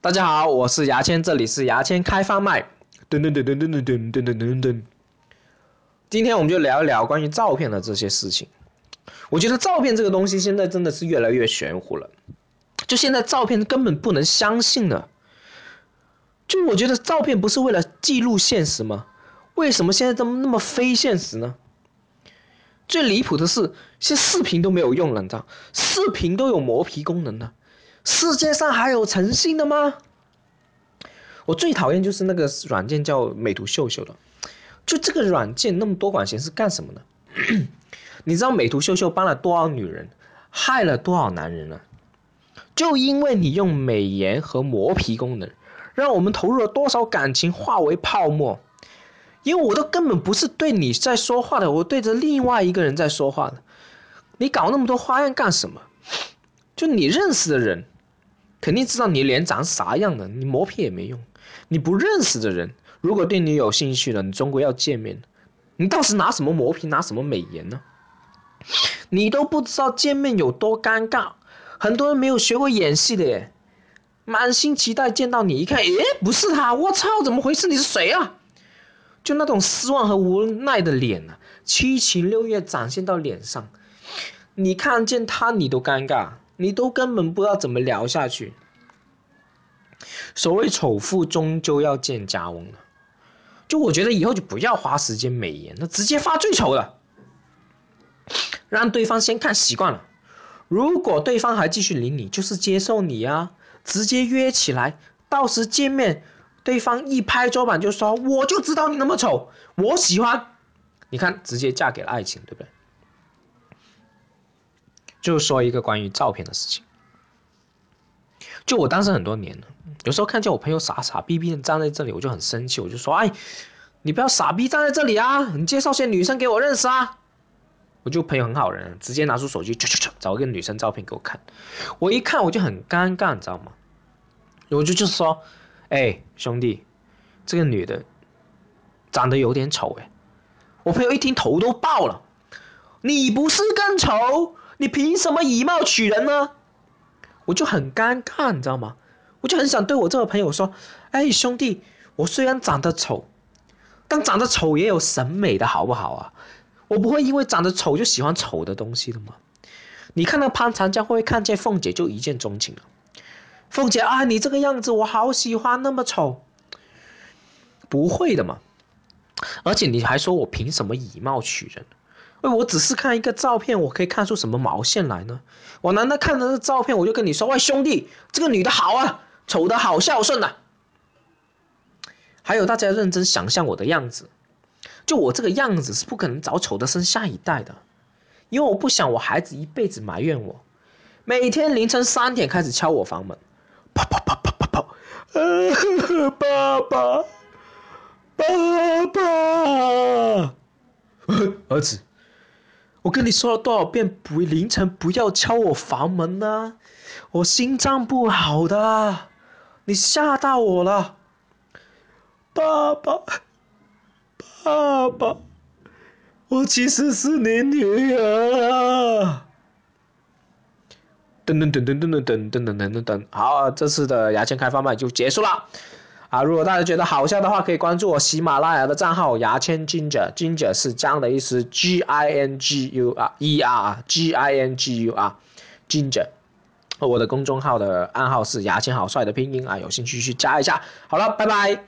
大家好，我是牙签，这里是牙签开放麦。噔噔噔噔噔噔噔噔噔噔噔。今天我们就聊一聊关于照片的这些事情。我觉得照片这个东西现在真的是越来越玄乎了。就现在照片根本不能相信了。就我觉得照片不是为了记录现实吗？为什么现在这么那么非现实呢？最离谱的是，现在视频都没有用了，你知道？视频都有磨皮功能了，世界上还有诚信的吗？我最讨厌就是那个软件叫美图秀秀的，就这个软件那么多管闲事干什么呢？你知道美图秀秀帮了多少女人，害了多少男人呢？就因为你用美颜和磨皮功能，让我们投入了多少感情化为泡沫。因为我都根本不是对你在说话的，我对着另外一个人在说话的。你搞那么多花样干什么？就你认识的人，肯定知道你脸长啥样的，你磨皮也没用。你不认识的人，如果对你有兴趣了，你终归要见面。你到时拿什么磨皮，拿什么美颜呢？你都不知道见面有多尴尬。很多人没有学过演戏的耶，满心期待见到你，一看，诶，不是他，我操，怎么回事？你是谁啊？就那种失望和无奈的脸啊，七情六欲展现到脸上。你看见他，你都尴尬，你都根本不知道怎么聊下去。所谓丑妇终究要见家翁了，就我觉得以后就不要花时间美颜，那直接发最丑的，让对方先看习惯了。如果对方还继续理你，就是接受你啊，直接约起来，到时见面。对方一拍桌板就说：“我就知道你那么丑，我喜欢。”你看，直接嫁给了爱情，对不对？就说一个关于照片的事情。就我单身很多年了，有时候看见我朋友傻傻逼逼的站在这里，我就很生气，我就说：“哎，你不要傻逼站在这里啊！你介绍些女生给我认识啊！”我就朋友很好人，直接拿出手机，找找找一个女生照片给我看。我一看我就很尴尬，你知道吗？我就就说。哎，兄弟，这个女的长得有点丑哎！我朋友一听头都爆了，你不是更丑？你凭什么以貌取人呢？我就很尴尬，你知道吗？我就很想对我这个朋友说：哎，兄弟，我虽然长得丑，但长得丑也有审美的好不好啊？我不会因为长得丑就喜欢丑的东西的吗？你看那潘长江会不会看见凤姐就一见钟情了？凤姐啊，你这个样子我好喜欢，那么丑，不会的嘛。而且你还说我凭什么以貌取人？喂，我只是看一个照片，我可以看出什么毛线来呢？我难道看着这照片我就跟你说，喂兄弟，这个女的好啊，丑的好孝顺呐。还有大家认真想象我的样子，就我这个样子是不可能找丑的生下一代的，因为我不想我孩子一辈子埋怨我，每天凌晨三点开始敲我房门。啪啪啪啪啪啪！呃，爸爸，爸爸，儿子，我跟你说了多少遍，不凌晨不要敲我房门呢？我心脏不好的，你吓到我了。爸爸，爸爸，我其实是你女儿。噔噔噔噔噔噔噔噔噔噔噔，好，这次的牙签开放麦就结束了。啊，如果大家觉得好笑的话，可以关注我喜马拉雅的账号牙签 Ginger，Ginger 是姜的意思，G I N G U R E R，G I N G U R，Ginger。我的公众号的暗号是牙签好帅的拼音啊，有兴趣去加一下。好了，拜拜。